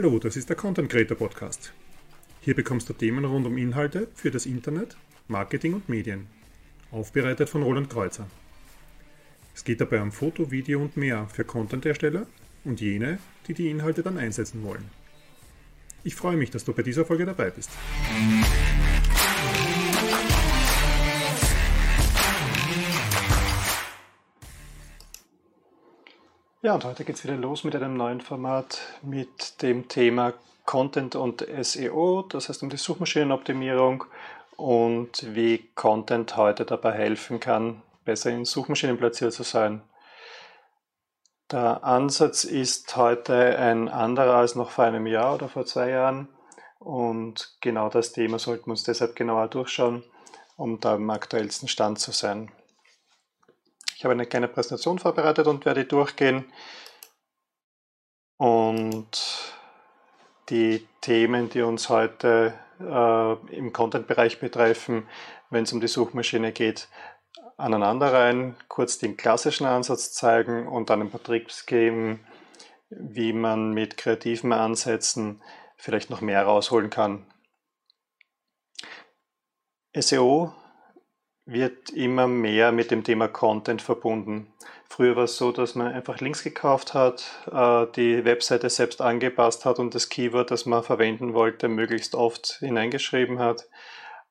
Hallo, das ist der Content Creator Podcast. Hier bekommst du Themen rund um Inhalte für das Internet, Marketing und Medien. Aufbereitet von Roland Kreuzer. Es geht dabei um Foto, Video und mehr für Content-Ersteller und jene, die die Inhalte dann einsetzen wollen. Ich freue mich, dass du bei dieser Folge dabei bist. Ja, und heute geht es wieder los mit einem neuen Format mit dem Thema Content und SEO, das heißt um die Suchmaschinenoptimierung und wie Content heute dabei helfen kann, besser in Suchmaschinen platziert zu sein. Der Ansatz ist heute ein anderer als noch vor einem Jahr oder vor zwei Jahren und genau das Thema sollten wir uns deshalb genauer durchschauen, um da im aktuellsten Stand zu sein. Ich habe eine kleine Präsentation vorbereitet und werde durchgehen. Und die Themen, die uns heute äh, im Content-Bereich betreffen, wenn es um die Suchmaschine geht, aneinander rein, kurz den klassischen Ansatz zeigen und dann ein paar Tricks geben, wie man mit kreativen Ansätzen vielleicht noch mehr rausholen kann. SEO wird immer mehr mit dem Thema Content verbunden. Früher war es so, dass man einfach Links gekauft hat, äh, die Webseite selbst angepasst hat und das Keyword, das man verwenden wollte, möglichst oft hineingeschrieben hat.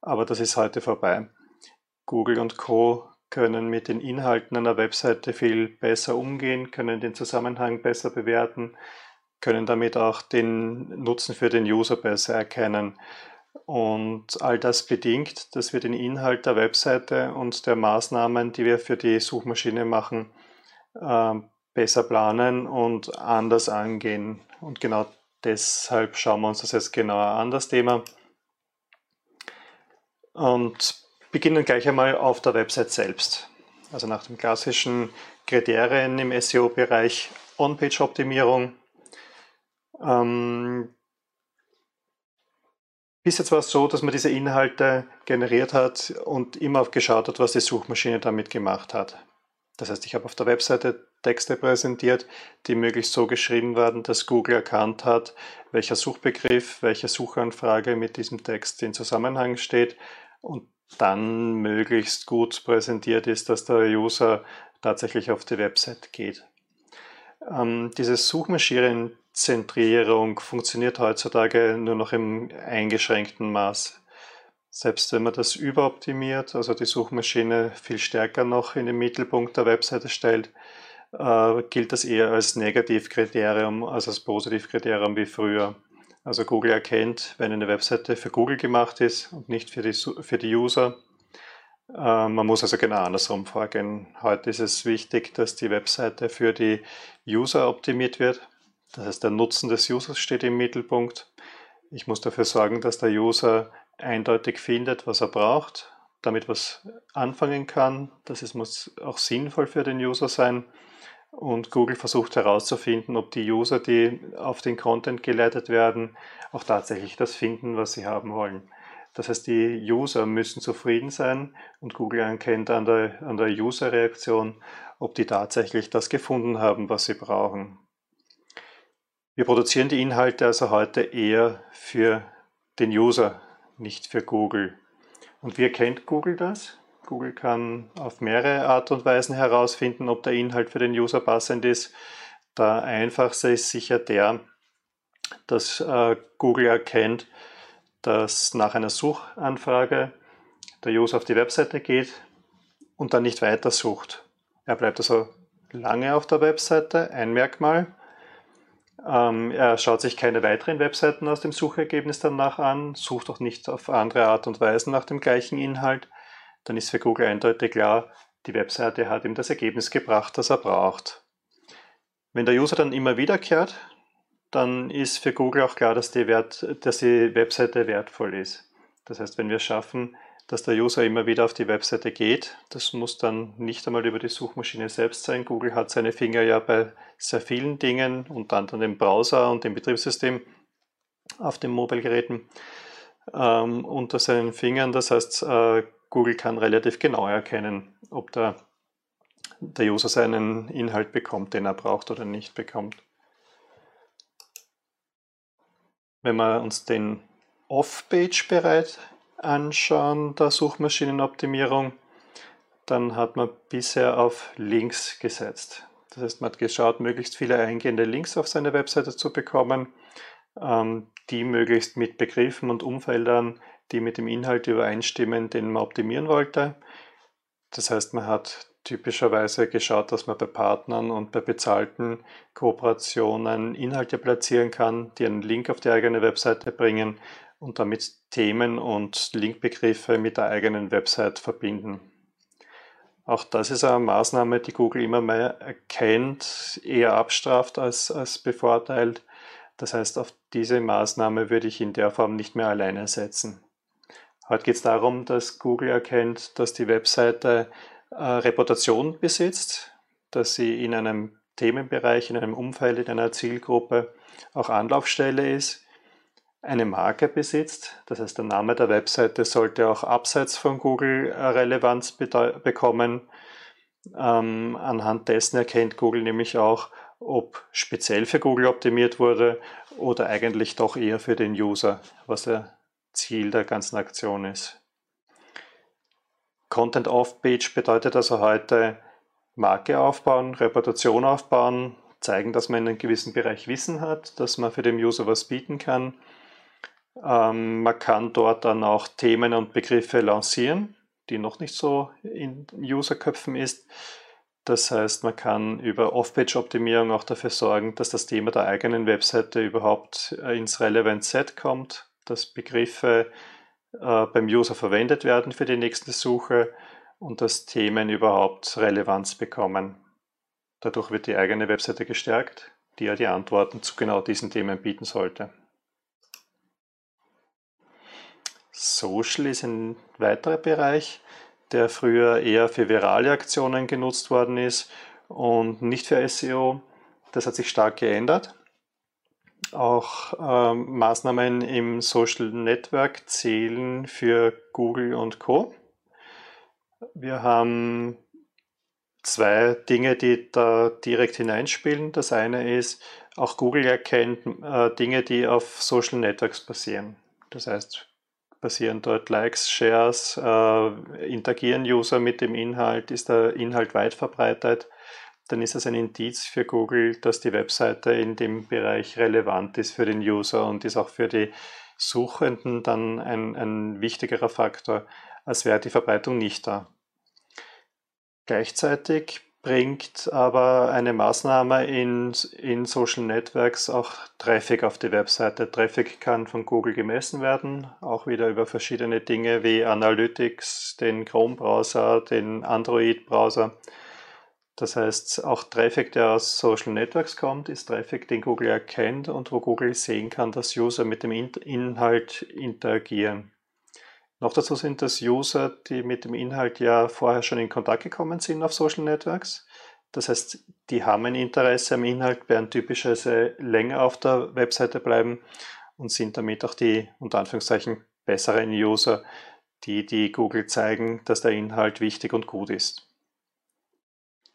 Aber das ist heute vorbei. Google und Co können mit den Inhalten einer Webseite viel besser umgehen, können den Zusammenhang besser bewerten, können damit auch den Nutzen für den User besser erkennen. Und all das bedingt, dass wir den Inhalt der Webseite und der Maßnahmen, die wir für die Suchmaschine machen, äh, besser planen und anders angehen. Und genau deshalb schauen wir uns das jetzt genauer an, das Thema. Und beginnen gleich einmal auf der Website selbst. Also nach den klassischen Kriterien im SEO-Bereich On-Page-Optimierung. Bis jetzt war es so, dass man diese Inhalte generiert hat und immer geschaut hat, was die Suchmaschine damit gemacht hat. Das heißt, ich habe auf der Webseite Texte präsentiert, die möglichst so geschrieben werden, dass Google erkannt hat, welcher Suchbegriff, welche Suchanfrage mit diesem Text in Zusammenhang steht und dann möglichst gut präsentiert ist, dass der User tatsächlich auf die Website geht. Ähm, diese Suchmaschinen Zentrierung funktioniert heutzutage nur noch im eingeschränkten Maß. Selbst wenn man das überoptimiert, also die Suchmaschine viel stärker noch in den Mittelpunkt der Webseite stellt, äh, gilt das eher als Negativkriterium als als Positivkriterium wie früher. Also Google erkennt, wenn eine Webseite für Google gemacht ist und nicht für die, für die User. Äh, man muss also genau andersrum vorgehen. Heute ist es wichtig, dass die Webseite für die User optimiert wird das heißt, der Nutzen des Users steht im Mittelpunkt. Ich muss dafür sorgen, dass der User eindeutig findet, was er braucht, damit was anfangen kann. Das ist, muss auch sinnvoll für den User sein. Und Google versucht herauszufinden, ob die User, die auf den Content geleitet werden, auch tatsächlich das finden, was sie haben wollen. Das heißt, die User müssen zufrieden sein und Google erkennt an der, an der User-Reaktion, ob die tatsächlich das gefunden haben, was sie brauchen. Wir produzieren die Inhalte also heute eher für den User, nicht für Google. Und wie erkennt Google das? Google kann auf mehrere Art und Weisen herausfinden, ob der Inhalt für den User passend ist. Der einfachste ist sicher der, dass äh, Google erkennt, dass nach einer Suchanfrage der User auf die Webseite geht und dann nicht weiter sucht. Er bleibt also lange auf der Webseite, ein Merkmal. Ähm, er schaut sich keine weiteren Webseiten aus dem Suchergebnis danach an, sucht auch nicht auf andere Art und Weise nach dem gleichen Inhalt. Dann ist für Google eindeutig klar, die Webseite hat ihm das Ergebnis gebracht, das er braucht. Wenn der User dann immer wiederkehrt, dann ist für Google auch klar, dass die, Wert, dass die Webseite wertvoll ist. Das heißt, wenn wir schaffen, dass der User immer wieder auf die Webseite geht. Das muss dann nicht einmal über die Suchmaschine selbst sein. Google hat seine Finger ja bei sehr vielen Dingen, unter anderem dem Browser und dem Betriebssystem auf den Mobilgeräten ähm, unter seinen Fingern. Das heißt, äh, Google kann relativ genau erkennen, ob der, der User seinen Inhalt bekommt, den er braucht oder nicht bekommt. Wenn wir uns den Off-Page-Bereich anschauen der Suchmaschinenoptimierung, dann hat man bisher auf Links gesetzt. Das heißt, man hat geschaut, möglichst viele eingehende Links auf seine Webseite zu bekommen, ähm, die möglichst mit Begriffen und Umfeldern, die mit dem Inhalt übereinstimmen, den man optimieren wollte. Das heißt, man hat typischerweise geschaut, dass man bei Partnern und bei bezahlten Kooperationen Inhalte platzieren kann, die einen Link auf die eigene Webseite bringen und damit Themen und Linkbegriffe mit der eigenen Website verbinden. Auch das ist eine Maßnahme, die Google immer mehr erkennt, eher abstraft als, als bevorteilt. Das heißt, auf diese Maßnahme würde ich in der Form nicht mehr alleine setzen. Heute geht es darum, dass Google erkennt, dass die Webseite äh, Reputation besitzt, dass sie in einem Themenbereich, in einem Umfeld, in einer Zielgruppe auch Anlaufstelle ist, eine Marke besitzt. Das heißt, der Name der Webseite sollte auch abseits von Google äh, Relevanz bekommen. Ähm, anhand dessen erkennt Google nämlich auch, ob speziell für Google optimiert wurde oder eigentlich doch eher für den User, was der Ziel der ganzen Aktion ist. Content Off-Page bedeutet also heute Marke aufbauen, Reputation aufbauen, zeigen, dass man in einem gewissen Bereich Wissen hat, dass man für den User was bieten kann ähm, man kann dort dann auch Themen und Begriffe lancieren, die noch nicht so in Userköpfen ist. Das heißt, man kann über Off-Page-Optimierung auch dafür sorgen, dass das Thema der eigenen Webseite überhaupt äh, ins Relevant Set kommt, dass Begriffe äh, beim User verwendet werden für die nächste Suche und dass Themen überhaupt Relevanz bekommen. Dadurch wird die eigene Webseite gestärkt, die ja die Antworten zu genau diesen Themen bieten sollte. Social ist ein weiterer Bereich, der früher eher für virale Aktionen genutzt worden ist und nicht für SEO. Das hat sich stark geändert. Auch ähm, Maßnahmen im Social Network zählen für Google und Co. Wir haben zwei Dinge, die da direkt hineinspielen. Das eine ist, auch Google erkennt äh, Dinge, die auf Social Networks basieren. Das heißt, passieren dort Likes, Shares, äh, interagieren User mit dem Inhalt, ist der Inhalt weit verbreitet, dann ist es ein Indiz für Google, dass die Webseite in dem Bereich relevant ist für den User und ist auch für die Suchenden dann ein, ein wichtigerer Faktor, als wäre die Verbreitung nicht da. Gleichzeitig bringt aber eine Maßnahme in, in Social Networks auch Traffic auf die Webseite. Traffic kann von Google gemessen werden, auch wieder über verschiedene Dinge wie Analytics, den Chrome-Browser, den Android-Browser. Das heißt, auch Traffic, der aus Social Networks kommt, ist Traffic, den Google erkennt und wo Google sehen kann, dass User mit dem Inhalt interagieren. Noch dazu sind das User, die mit dem Inhalt ja vorher schon in Kontakt gekommen sind auf Social Networks. Das heißt, die haben ein Interesse am Inhalt, werden typischerweise länger auf der Webseite bleiben und sind damit auch die unter Anführungszeichen besseren User, die die Google zeigen, dass der Inhalt wichtig und gut ist.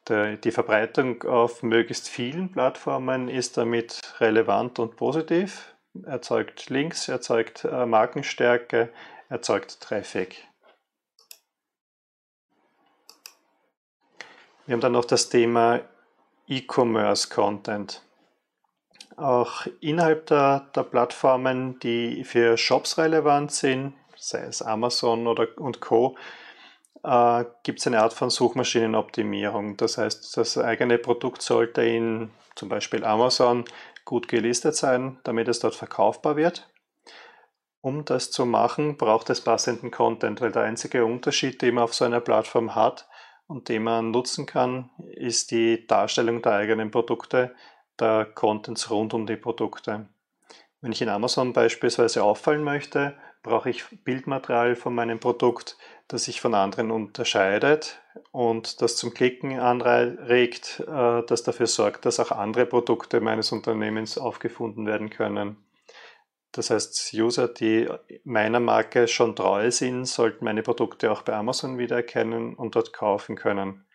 Die Verbreitung auf möglichst vielen Plattformen ist damit relevant und positiv, erzeugt Links, erzeugt äh, Markenstärke, erzeugt Traffic. Wir haben dann noch das Thema E-Commerce Content. Auch innerhalb der, der, Plattformen, die für Shops relevant sind, sei es Amazon oder, und Co., äh, gibt es eine Art von Suchmaschinenoptimierung. Das heißt, das eigene Produkt sollte in zum Beispiel Amazon gut gelistet sein, damit es dort verkaufbar wird. Um das zu machen, braucht es passenden Content, weil der einzige Unterschied, den man auf so einer Plattform hat und den man nutzen kann, ist die Darstellung der eigenen Produkte, der Contents rund um die Produkte. Wenn ich in Amazon beispielsweise auffallen möchte, brauche ich Bildmaterial von meinem Produkt, das sich von anderen unterscheidet und das zum Klicken anregt, äh, das dafür sorgt, dass auch andere Produkte meines Unternehmens aufgefunden werden können. Das heißt, User, die meiner Marke schon treu sind, sollten meine Produkte auch bei Amazon wiedererkennen und dort kaufen können.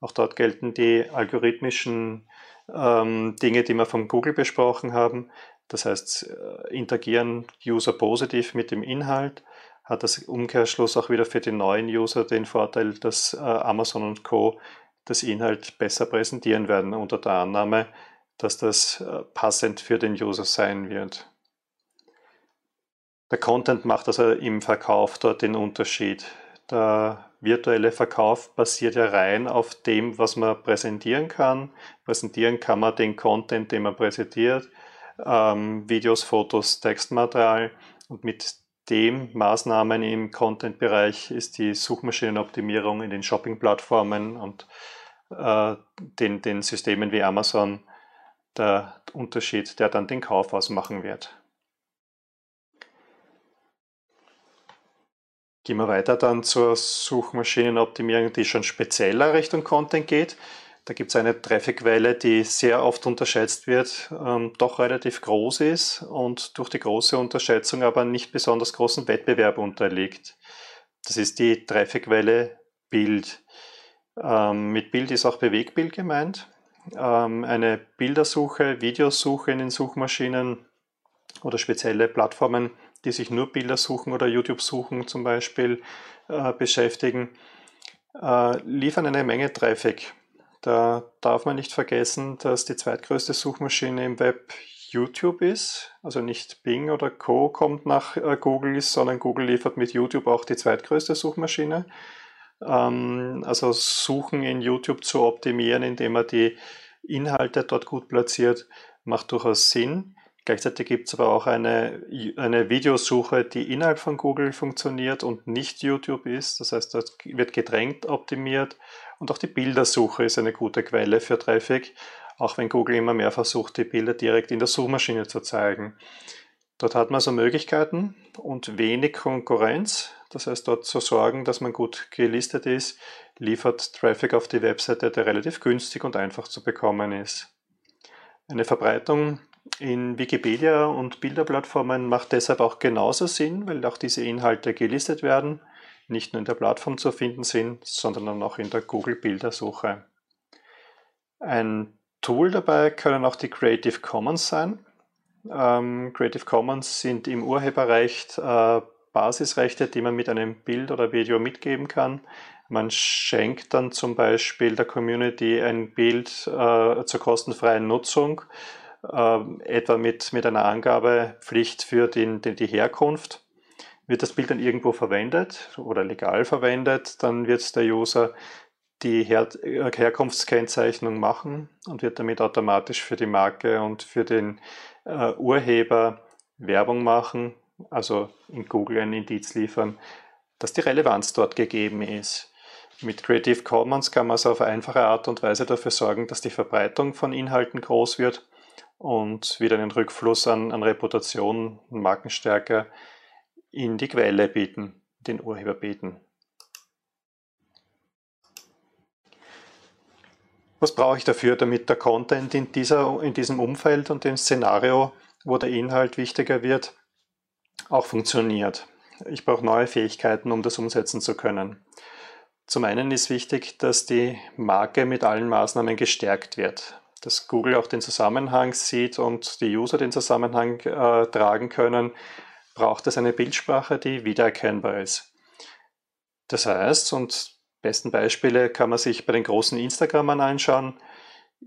Auch dort gelten die algorithmischen ähm, Dinge, die wir von Google besprochen haben. Das heißt, äh, interagieren User positiv mit dem Inhalt, hat das Umkehrschluss auch wieder für die neuen User den Vorteil, dass äh, Amazon und Co. das Inhalt besser präsentieren werden, unter der Annahme, dass das äh, passend für den User sein wird. Der Content macht also im Verkauf dort den Unterschied. Der virtuelle Verkauf basiert ja rein auf dem, was man präsentieren kann. Präsentieren kann man den Content, den man präsentiert, ähm, Videos, Fotos, Textmaterial und mit dem Maßnahmen im Content-Bereich ist die Suchmaschinenoptimierung in den Shopping-Plattformen und äh, den, den Systemen wie Amazon der Unterschied, der dann den Kauf ausmachen wird. Gehen wir weiter dann zur Suchmaschinenoptimierung, die schon spezieller Richtung Content geht. Da gibt es eine Trafficquelle, die sehr oft unterschätzt wird, ähm, doch relativ groß ist und durch die große Unterschätzung aber nicht besonders großen Wettbewerb unterliegt. Das ist die Trafficquelle Bild. Ähm, mit Bild ist auch Bewegbild gemeint. Ähm, eine Bildersuche, Videosuche in den Suchmaschinen oder spezielle Plattformen die sich nur Bilder suchen oder YouTube suchen zum Beispiel äh, beschäftigen, äh, liefern eine Menge Traffic. Da darf man nicht vergessen, dass die zweitgrößte Suchmaschine im Web YouTube ist. Also nicht Bing oder Co. kommt nach äh, Google, sondern Google liefert mit YouTube auch die zweitgrößte Suchmaschine. Ähm, also Suchen in YouTube zu optimieren, indem man die Inhalte dort gut platziert, macht durchaus Sinn. Gleichzeitig gibt es aber auch eine, eine Videosuche, die innerhalb von Google funktioniert und nicht YouTube ist. Das heißt, das wird gedrängt optimiert. Und auch die Bildersuche ist eine gute Quelle für Traffic, auch wenn Google immer mehr versucht, die Bilder direkt in der Suchmaschine zu zeigen. Dort hat man also Möglichkeiten und wenig Konkurrenz. Das heißt, dort zu sorgen, dass man gut gelistet ist, liefert Traffic auf die Webseite, der relativ günstig und einfach zu bekommen ist. Eine Verbreitung in Wikipedia und Bilderplattformen macht deshalb auch genauso Sinn, weil auch diese Inhalte gelistet werden, nicht nur in der Plattform zu finden sind, sondern auch in der Google-Bildersuche. Ein Tool dabei können auch die Creative Commons sein. Ähm, Creative Commons sind im Urheberrecht äh, Basisrechte, die man mit einem Bild oder Video mitgeben kann. Man schenkt dann zum Beispiel der Community ein Bild äh, zur kostenfreien Nutzung ähm, etwa mit, mit einer Angabepflicht für den, den, die Herkunft. Wird das Bild dann irgendwo verwendet oder legal verwendet, dann wird der User die Her äh, Herkunftskennzeichnung machen und wird damit automatisch für die Marke und für den äh, Urheber Werbung machen, also in Google ein Indiz liefern, dass die Relevanz dort gegeben ist. Mit Creative Commons kann man also auf einfache Art und Weise dafür sorgen, dass die Verbreitung von Inhalten groß wird und wieder einen Rückfluss an, an Reputation und Markenstärke in die Quelle bieten, den Urheber bieten. Was brauche ich dafür, damit der Content in, dieser, in diesem Umfeld und dem Szenario, wo der Inhalt wichtiger wird, auch funktioniert? Ich brauche neue Fähigkeiten, um das umsetzen zu können. Zum einen ist wichtig, dass die Marke mit allen Maßnahmen gestärkt wird dass Google auch den Zusammenhang sieht und die User den Zusammenhang äh, tragen können, braucht es eine Bildsprache, die wiedererkennbar ist. Das heißt, und besten Beispiele kann man sich bei den großen Instagramern anschauen,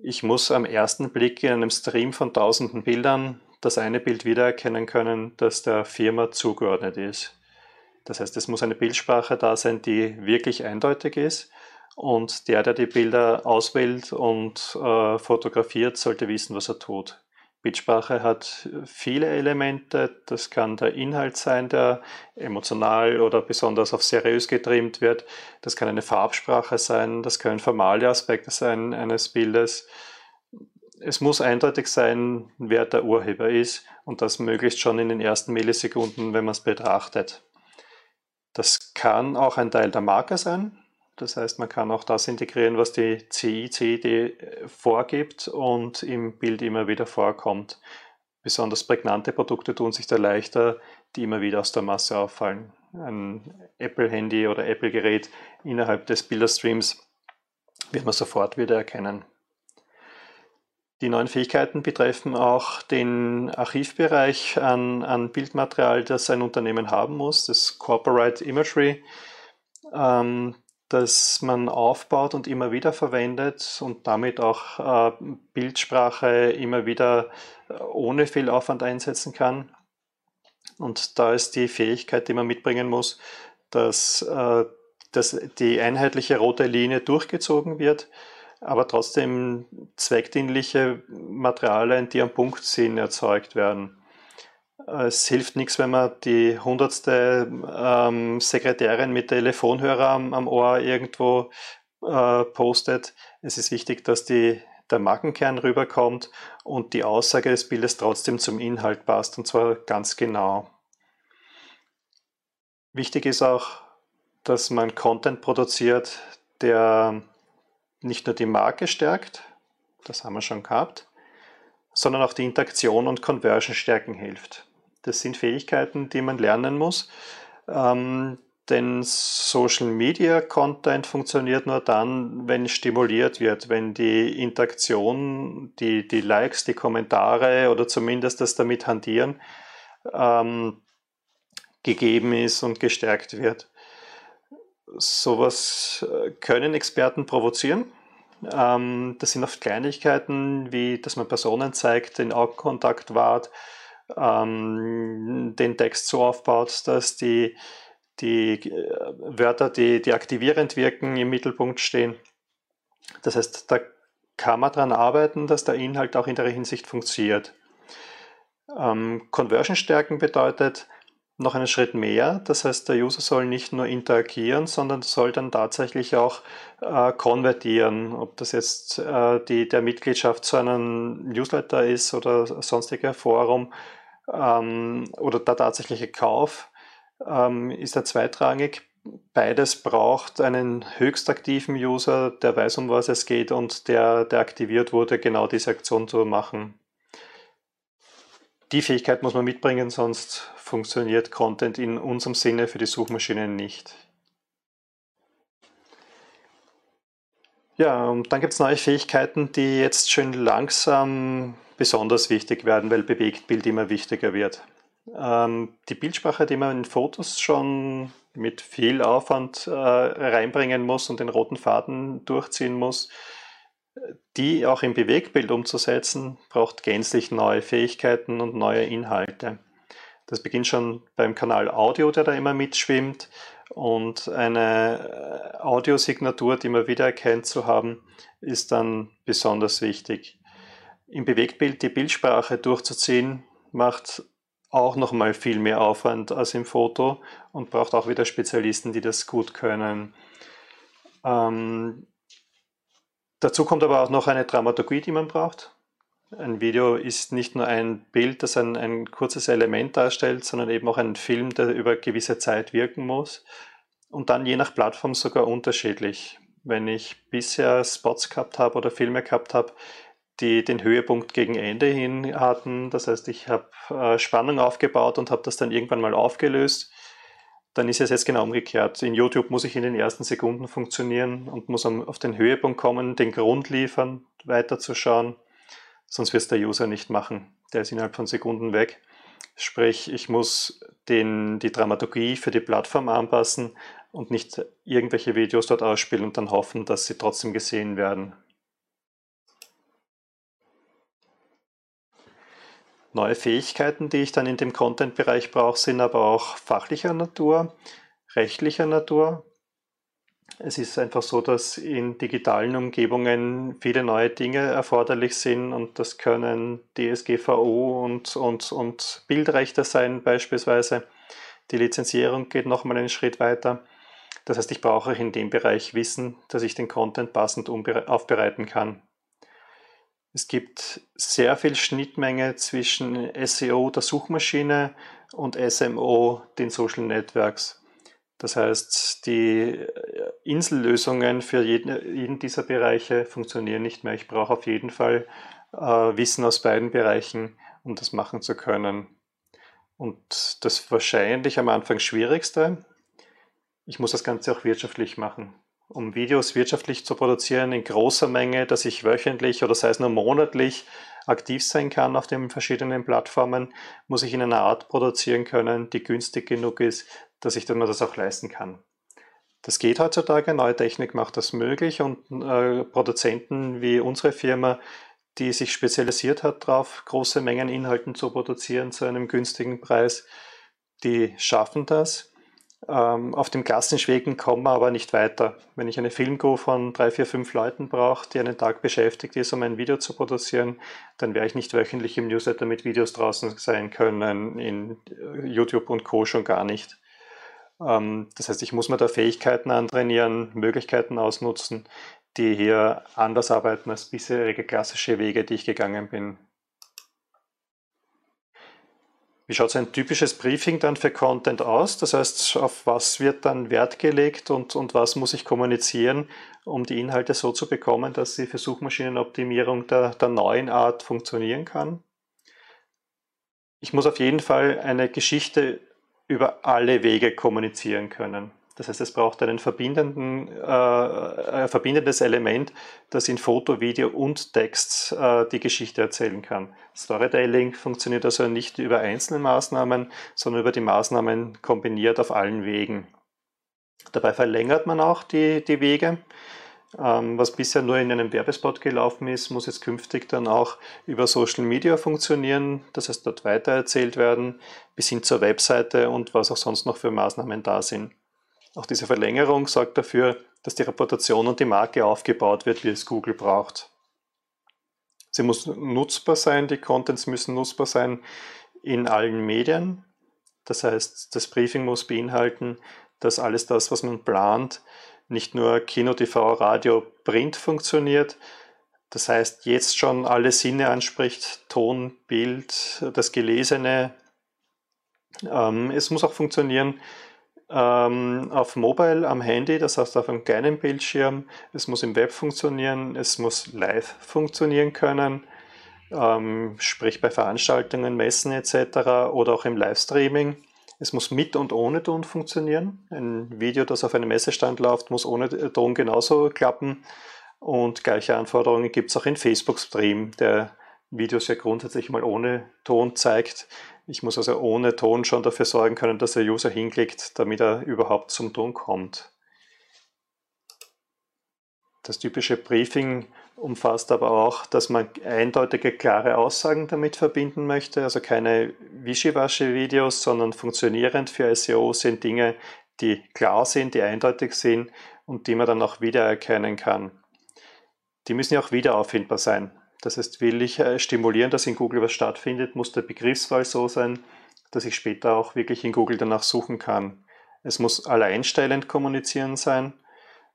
ich muss am ersten Blick in einem Stream von tausenden Bildern das eine Bild wiedererkennen können, das der Firma zugeordnet ist. Das heißt, es muss eine Bildsprache da sein, die wirklich eindeutig ist und der, der die Bilder auswählt und äh, fotografiert, sollte wissen, was er tut. Bildsprache hat viele Elemente. Das kann der Inhalt sein, der emotional oder besonders auf seriös getrimmt wird. Das kann eine Farbsprache sein. Das können formale Aspekte sein eines Bildes. Es muss eindeutig sein, wer der Urheber ist und das möglichst schon in den ersten Millisekunden, wenn man es betrachtet. Das kann auch ein Teil der Marke sein. Das heißt, man kann auch das integrieren, was die CICD äh, vorgibt und im Bild immer wieder vorkommt. Besonders prägnante Produkte tun sich da leichter, die immer wieder aus der Masse auffallen. Ein Apple-Handy oder Apple-Gerät innerhalb des Bilderstreams wird man sofort wieder erkennen. Die neuen Fähigkeiten betreffen auch den Archivbereich an, an Bildmaterial, das ein Unternehmen haben muss, das Corporate Imagery, ähm, das man aufbaut und immer wieder verwendet und damit auch äh, Bildsprache immer wieder äh, ohne viel Aufwand einsetzen kann. Und da ist die Fähigkeit, die man mitbringen muss, dass, äh, dass die einheitliche rote Linie durchgezogen wird aber trotzdem zweckdienliche Materialien, die am Punkt sind, erzeugt werden. Es hilft nichts, wenn man die hundertste ähm, Sekretärin mit Telefonhörer am, am Ohr irgendwo äh, postet. Es ist wichtig, dass die, der Markenkern rüberkommt und die Aussage des Bildes trotzdem zum Inhalt passt und zwar ganz genau. Wichtig ist auch, dass man Content produziert, der nicht nur die Marke stärkt, das haben wir schon gehabt, sondern auch die Interaktion und Conversion stärken hilft. Das sind Fähigkeiten, die man lernen muss, ähm, denn Social Media Content funktioniert nur dann, wenn stimuliert wird, wenn die Interaktion, die, die Likes, die Kommentare oder zumindest das damit hantieren ähm, gegeben ist und gestärkt wird. Sowas äh, können Experten provozieren. Ähm, das sind oft Kleinigkeiten, wie dass man Personen zeigt, den Augenkontakt wahrt, ähm, den Text so aufbaut, dass die, die äh, Wörter, die, die aktivierend wirken, im Mittelpunkt stehen. Das heißt, da kann man daran arbeiten, dass der Inhalt auch in der Hinsicht funktioniert. Ähm, Conversion stärken bedeutet, noch einen Schritt mehr. Das heißt, der User soll nicht nur interagieren, sondern soll dann tatsächlich auch äh, konvertieren. Ob das jetzt äh, die, der Mitgliedschaft zu einem Newsletter ist oder sonstiger Forum ähm, oder der tatsächliche Kauf, ähm, ist da zweitrangig. Beides braucht einen höchst aktiven User, der weiß, um was es geht und der, der aktiviert wurde, genau diese Aktion zu machen. Die Fähigkeit muss man mitbringen, sonst funktioniert Content in unserem Sinne für die Suchmaschinen nicht. Ja, und dann gibt es neue Fähigkeiten, die jetzt schön langsam besonders wichtig werden, weil Bewegtbild immer wichtiger wird. Ähm, die Bildsprache, die man in Fotos schon mit viel Aufwand äh, reinbringen muss und den roten Faden durchziehen muss, die auch im Bewegtbild umzusetzen, braucht gänzlich neue Fähigkeiten und neue Inhalte. Das beginnt schon beim Kanal Audio, der da immer mitschwimmt und eine äh, Audiosignatur, die man wiedererkennt zu haben, ist dann besonders wichtig. Im Bewegtbild die Bildsprache durchzuziehen, macht auch nochmal viel mehr Aufwand als im Foto und braucht auch wieder Spezialisten, die das gut können. Ähm, dazu kommt aber auch noch eine Dramaturgie, die man braucht. Ein Video ist nicht nur ein Bild, das ein, ein kurzes Element darstellt, sondern eben auch ein Film, der über gewisse Zeit wirken muss. Und dann je nach Plattform sogar unterschiedlich. Wenn ich bisher Spots gehabt habe oder Filme gehabt habe, die den Höhepunkt gegen Ende hin hatten, das heißt, ich habe äh, Spannung aufgebaut und habe das dann irgendwann mal aufgelöst, dann ist es jetzt genau umgekehrt. In YouTube muss ich in den ersten Sekunden funktionieren und muss auf den Höhepunkt kommen, den Grund liefern, weiterzuschauen sonst wird es der User nicht machen. Der ist innerhalb von Sekunden weg. Sprich, ich muss den, die Dramaturgie für die Plattform anpassen und nicht irgendwelche Videos dort ausspielen und dann hoffen, dass sie trotzdem gesehen werden. Neue Fähigkeiten, die ich dann in dem Content-Bereich brauche, sind aber auch fachlicher Natur, rechtlicher Natur. Es ist einfach so, dass in digitalen Umgebungen viele neue Dinge erforderlich sind und das können DSGVO und, und, und Bildrechte sein beispielsweise. Die Lizenzierung geht nochmal einen Schritt weiter. Das heißt, ich brauche in dem Bereich Wissen, dass ich den Content passend aufbereiten kann. Es gibt sehr viel Schnittmenge zwischen SEO der Suchmaschine und SMO den Social Networks. Das heißt, die äh, Insellösungen für jeden, jeden dieser Bereiche funktionieren nicht mehr. Ich brauche auf jeden Fall äh, Wissen aus beiden Bereichen, um das machen zu können. Und das wahrscheinlich am Anfang schwierigste, ich muss das Ganze auch wirtschaftlich machen. Um Videos wirtschaftlich zu produzieren in großer Menge, dass ich wöchentlich oder sei es nur monatlich aktiv sein kann auf den verschiedenen Plattformen, muss ich in einer Art produzieren können, die günstig genug ist, dass ich mir das auch leisten kann. Das geht heutzutage, neue Technik macht das möglich und äh, Produzenten wie unsere Firma, die sich spezialisiert hat darauf, große Mengen Inhalten zu produzieren zu einem günstigen Preis, die schaffen das. Ähm, auf dem Klassenschwegen kommen wir aber nicht weiter. Wenn ich eine Filmcrew von drei, vier, fünf Leuten brauche, die einen Tag beschäftigt ist, um ein Video zu produzieren, dann werde ich nicht wöchentlich im Newsletter mit Videos draußen sein können, in YouTube und Co. schon gar nicht. Ähm, das heißt, ich muss mir da Fähigkeiten antrainieren, Möglichkeiten ausnutzen, die hier anders arbeiten als bisherige klassische Wege, die ich gegangen bin. Wie schaut so ein typisches Briefing dann für Content aus? Das heißt, auf was wird dann Wert gelegt und, und was muss ich kommunizieren, um die Inhalte so zu bekommen, dass sie für Suchmaschinenoptimierung der, der neuen Art funktionieren kann? Ich muss auf jeden Fall eine Geschichte über alle Wege kommunizieren können. Das heißt, es braucht äh, ein verbindendes Element, das in Foto, Video und Text äh, die Geschichte erzählen kann. Storytelling funktioniert also nicht über einzelne Maßnahmen, sondern über die Maßnahmen kombiniert auf allen Wegen. Dabei verlängert man auch die, die Wege. Ähm, was bisher nur in einem Werbespot gelaufen ist, muss jetzt künftig dann auch über Social Media funktionieren. Das heißt, dort weitererzählt werden, bis hin zur Webseite und was auch sonst noch für Maßnahmen da sind. Auch diese Verlängerung sorgt dafür, dass die Reputation und die Marke aufgebaut wird, wie es Google braucht. Sie muss nutzbar sein, die Contents müssen nutzbar sein in allen Medien. Das heißt, das Briefing muss beinhalten, dass alles das, was man plant, nicht nur Kino, TV, Radio, Print funktioniert. Das heißt, jetzt schon alle Sinne anspricht, Ton, Bild, das Gelesene. Ähm, es muss auch funktionieren ähm, auf Mobile, am Handy, das heißt auf einem kleinen Bildschirm. Es muss im Web funktionieren, es muss live funktionieren können, ähm, sprich bei Veranstaltungen, Messen etc. oder auch im Livestreaming. Es muss mit und ohne Ton funktionieren. Ein Video, das auf einem Messestand läuft, muss ohne Ton genauso klappen. Und gleiche Anforderungen gibt es auch in Facebook Stream, der Videos ja grundsätzlich mal ohne Ton zeigt. Ich muss also ohne Ton schon dafür sorgen können, dass der User hinklickt, damit er überhaupt zum Ton kommt. Das typische Briefing umfasst aber auch, dass man eindeutige, klare Aussagen damit verbinden möchte. Also keine Wischiwaschi-Videos, sondern funktionierend für SEO sind Dinge, die klar sind, die eindeutig sind und die man dann auch wiedererkennen kann. Die müssen ja auch wieder auffindbar sein. Das heißt, will ich äh, stimulieren, dass in Google was stattfindet, muss der Begriffswahl so sein, dass ich später auch wirklich in Google danach suchen kann. Es muss alleinstellend kommunizieren sein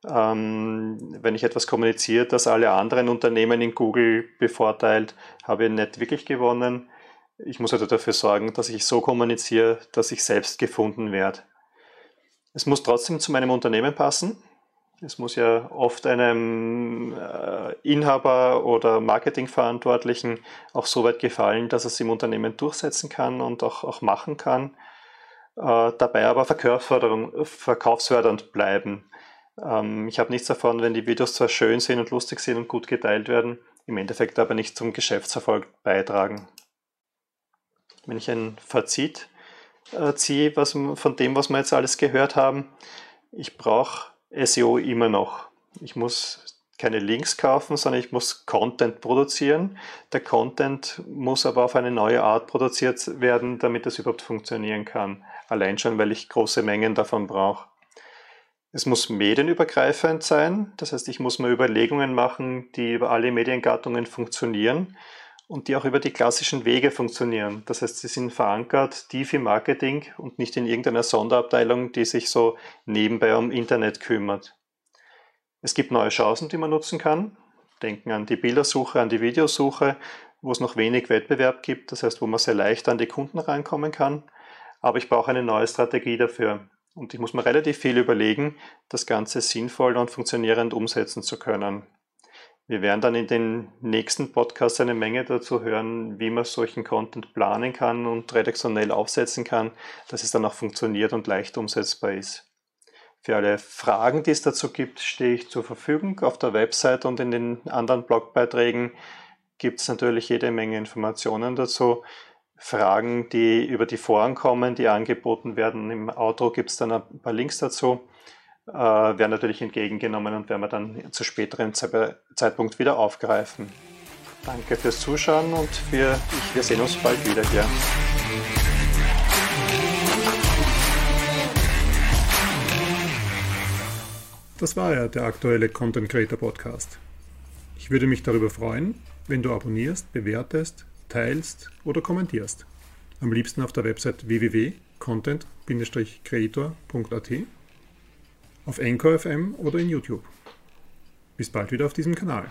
ähm, wenn ich etwas kommuniziere, das alle anderen Unternehmen in Google bevorteilt, habe ich nicht wirklich gewonnen. Ich muss also dafür sorgen, dass ich so kommuniziere, dass ich selbst gefunden werde. Es muss trotzdem zu meinem Unternehmen passen. Es muss ja oft einem äh, Inhaber oder Marketingverantwortlichen auch so weit gefallen, dass es im Unternehmen durchsetzen kann und auch, auch machen kann. Äh, dabei aber verkaufsfördernd bleiben. Ähm, ich habe nichts davon, wenn die Videos zwar schön sind und lustig sind und gut geteilt werden, im Endeffekt aber nicht zum Geschäftserfolg beitragen. Wenn ich ein Fazit äh, ziehe was, von dem, was wir jetzt alles gehört haben, ich brauche SEO immer noch. Ich muss keine Links kaufen, sondern ich muss Content produzieren. Der Content muss aber auf eine neue Art produziert werden, damit das überhaupt funktionieren kann. Allein schon, weil ich große Mengen davon brauche. Es muss medienübergreifend sein, das heißt, ich muss mir Überlegungen machen, die über alle Mediengattungen funktionieren und die auch über die klassischen Wege funktionieren. Das heißt, sie sind verankert tief im Marketing und nicht in irgendeiner Sonderabteilung, die sich so nebenbei um Internet kümmert. Es gibt neue Chancen, die man nutzen kann. Denken an die Bildersuche, an die Videosuche, wo es noch wenig Wettbewerb gibt, das heißt, wo man sehr leicht an die Kunden reinkommen kann. Aber ich brauche eine neue Strategie dafür. Und ich muss mir relativ viel überlegen, das Ganze sinnvoll und funktionierend umsetzen zu können. Wir werden dann in den nächsten Podcasts eine Menge dazu hören, wie man solchen Content planen kann und redaktionell aufsetzen kann, dass es dann auch funktioniert und leicht umsetzbar ist. Für alle Fragen, die es dazu gibt, stehe ich zur Verfügung auf der Website und in den anderen Blogbeiträgen gibt es natürlich jede Menge Informationen dazu. Fragen, die über die Foren kommen, die angeboten werden. Im Outro gibt es dann ein paar Links dazu. Äh, werden natürlich entgegengenommen und werden wir dann zu späteren Zeitpunkt wieder aufgreifen. Danke fürs Zuschauen und wir, wir sehen uns bald wieder hier. Das war ja der aktuelle Content Creator Podcast. Ich würde mich darüber freuen, wenn du abonnierst, bewertest, teilst oder kommentierst. Am liebsten auf der Website www.content-creator.at, auf Anchor FM oder in YouTube. Bis bald wieder auf diesem Kanal.